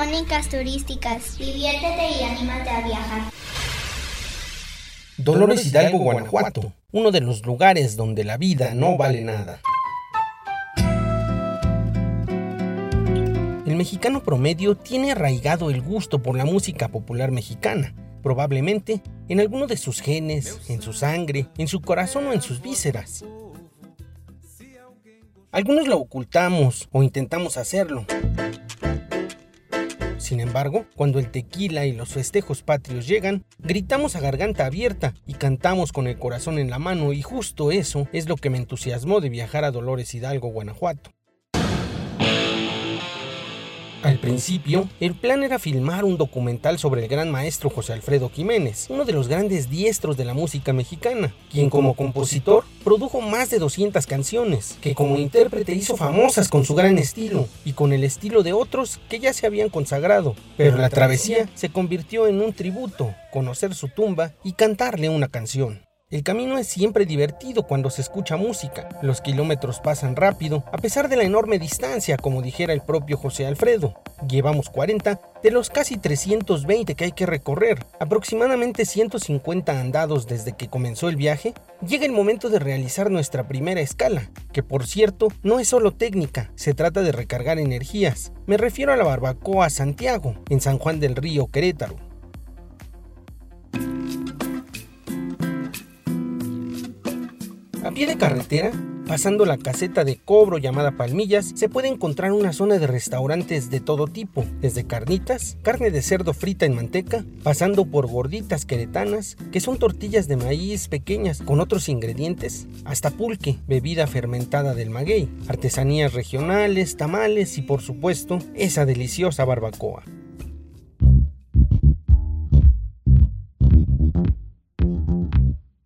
crónicas turísticas. Diviértete y anímate a viajar. Dolores Hidalgo, Guanajuato, uno de los lugares donde la vida no vale nada. El mexicano promedio tiene arraigado el gusto por la música popular mexicana, probablemente en alguno de sus genes, en su sangre, en su corazón o en sus vísceras. Algunos lo ocultamos o intentamos hacerlo. Sin embargo, cuando el tequila y los festejos patrios llegan, gritamos a garganta abierta y cantamos con el corazón en la mano y justo eso es lo que me entusiasmó de viajar a Dolores Hidalgo, Guanajuato. Al principio, el plan era filmar un documental sobre el gran maestro José Alfredo Jiménez, uno de los grandes diestros de la música mexicana, quien como compositor produjo más de 200 canciones, que como intérprete hizo famosas con su gran estilo y con el estilo de otros que ya se habían consagrado. Pero la travesía se convirtió en un tributo, conocer su tumba y cantarle una canción. El camino es siempre divertido cuando se escucha música. Los kilómetros pasan rápido, a pesar de la enorme distancia, como dijera el propio José Alfredo. Llevamos 40 de los casi 320 que hay que recorrer, aproximadamente 150 andados desde que comenzó el viaje. Llega el momento de realizar nuestra primera escala, que por cierto no es solo técnica, se trata de recargar energías. Me refiero a la barbacoa Santiago, en San Juan del Río, Querétaro. A pie de carretera, pasando la caseta de cobro llamada Palmillas, se puede encontrar una zona de restaurantes de todo tipo, desde carnitas, carne de cerdo frita en manteca, pasando por gorditas queretanas, que son tortillas de maíz pequeñas con otros ingredientes, hasta pulque, bebida fermentada del maguey, artesanías regionales, tamales y por supuesto esa deliciosa barbacoa.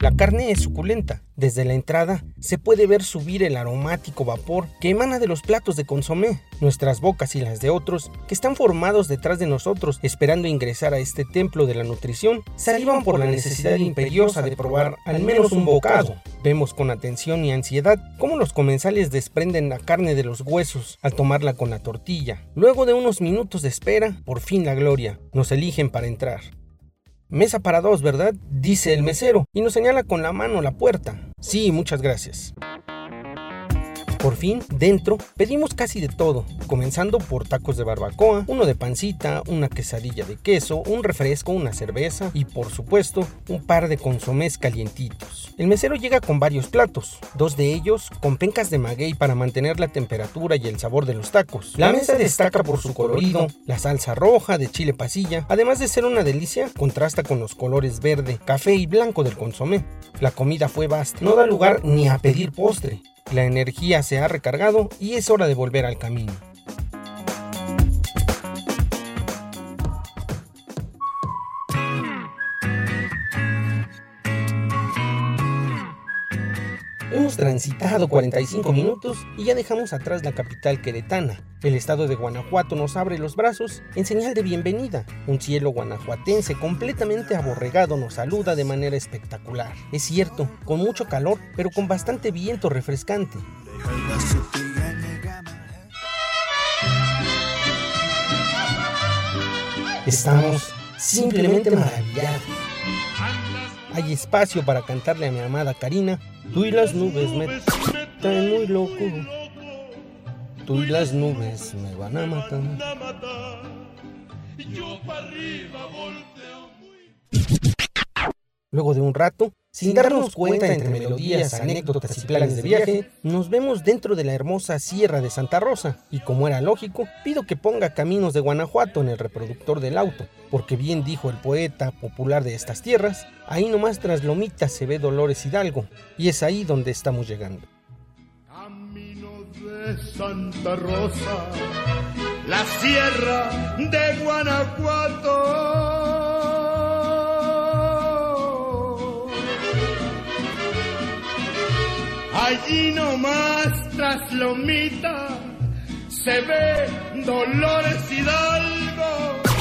La carne es suculenta. Desde la entrada se puede ver subir el aromático vapor que emana de los platos de consomé, nuestras bocas y las de otros, que están formados detrás de nosotros esperando ingresar a este templo de la nutrición, salivan por la necesidad imperiosa de probar al menos un bocado. Vemos con atención y ansiedad cómo los comensales desprenden la carne de los huesos al tomarla con la tortilla. Luego de unos minutos de espera, por fin la gloria, nos eligen para entrar. Mesa para dos, ¿verdad? Dice el mesero y nos señala con la mano la puerta. Sí, muchas gracias. Por fin, dentro, pedimos casi de todo, comenzando por tacos de barbacoa, uno de pancita, una quesadilla de queso, un refresco, una cerveza y por supuesto un par de consomés calientitos. El mesero llega con varios platos, dos de ellos con pencas de maguey para mantener la temperatura y el sabor de los tacos. La mesa destaca por su colorido, la salsa roja de chile pasilla, además de ser una delicia, contrasta con los colores verde, café y blanco del consomé. La comida fue vasta, no da lugar ni a pedir postre. La energía se ha recargado y es hora de volver al camino. Transitado 45 minutos y ya dejamos atrás la capital queretana. El estado de Guanajuato nos abre los brazos en señal de bienvenida. Un cielo guanajuatense completamente aborregado nos saluda de manera espectacular. Es cierto, con mucho calor, pero con bastante viento refrescante. Estamos simplemente maravillados. Hay espacio para cantarle a mi amada Karina Tú y las nubes me traen muy loco. Tú y las nubes me van a matar. Luego de un rato, sin darnos cuenta entre melodías, anécdotas y planes de viaje, nos vemos dentro de la hermosa Sierra de Santa Rosa y como era lógico, pido que ponga Caminos de Guanajuato en el reproductor del auto, porque bien dijo el poeta popular de estas tierras, ahí nomás tras Lomita se ve Dolores Hidalgo y es ahí donde estamos llegando. Caminos de Santa Rosa, la Sierra de Guanajuato. Allí nomás tras Lomita se ve Dolores Hidalgo.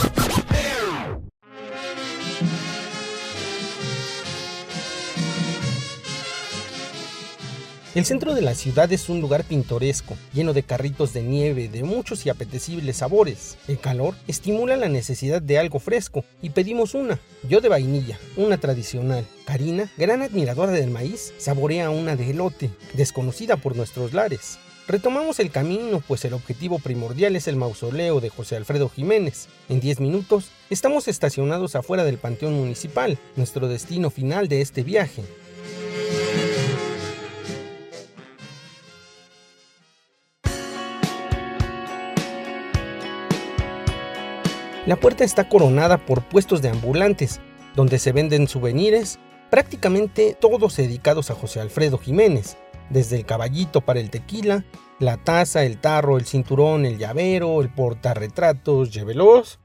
El centro de la ciudad es un lugar pintoresco, lleno de carritos de nieve de muchos y apetecibles sabores. El calor estimula la necesidad de algo fresco y pedimos una, yo de vainilla, una tradicional. Karina, gran admiradora del maíz, saborea una de elote, desconocida por nuestros lares. Retomamos el camino, pues el objetivo primordial es el mausoleo de José Alfredo Jiménez. En 10 minutos estamos estacionados afuera del Panteón Municipal, nuestro destino final de este viaje. La puerta está coronada por puestos de ambulantes, donde se venden souvenirs, prácticamente todos dedicados a José Alfredo Jiménez, desde el caballito para el tequila, la taza, el tarro, el cinturón, el llavero, el portarretratos, llévelos.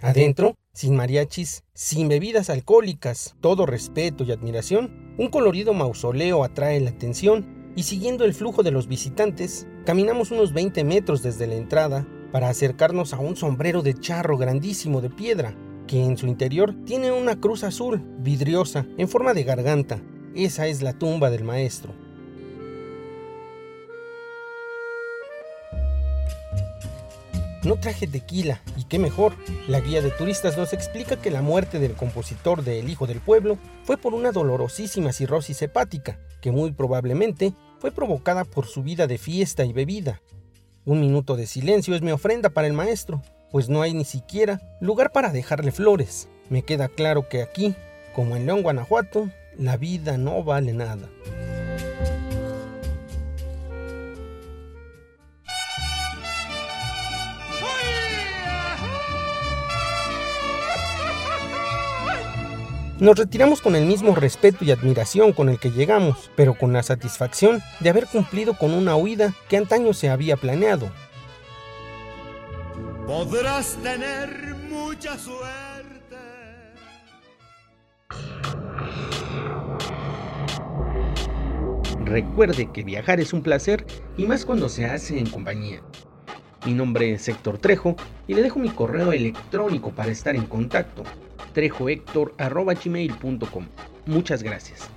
Adentro, sin mariachis, sin bebidas alcohólicas, todo respeto y admiración, un colorido mausoleo atrae la atención y siguiendo el flujo de los visitantes, caminamos unos 20 metros desde la entrada para acercarnos a un sombrero de charro grandísimo de piedra, que en su interior tiene una cruz azul, vidriosa, en forma de garganta. Esa es la tumba del maestro. No traje tequila, y qué mejor. La guía de turistas nos explica que la muerte del compositor de El Hijo del Pueblo fue por una dolorosísima cirrosis hepática, que muy probablemente fue provocada por su vida de fiesta y bebida. Un minuto de silencio es mi ofrenda para el maestro, pues no hay ni siquiera lugar para dejarle flores. Me queda claro que aquí, como en León, Guanajuato, la vida no vale nada. Nos retiramos con el mismo respeto y admiración con el que llegamos, pero con la satisfacción de haber cumplido con una huida que antaño se había planeado. Podrás tener mucha suerte. Recuerde que viajar es un placer y más cuando se hace en compañía. Mi nombre es Héctor Trejo y le dejo mi correo electrónico para estar en contacto trejohector.gmail.com. Muchas gracias.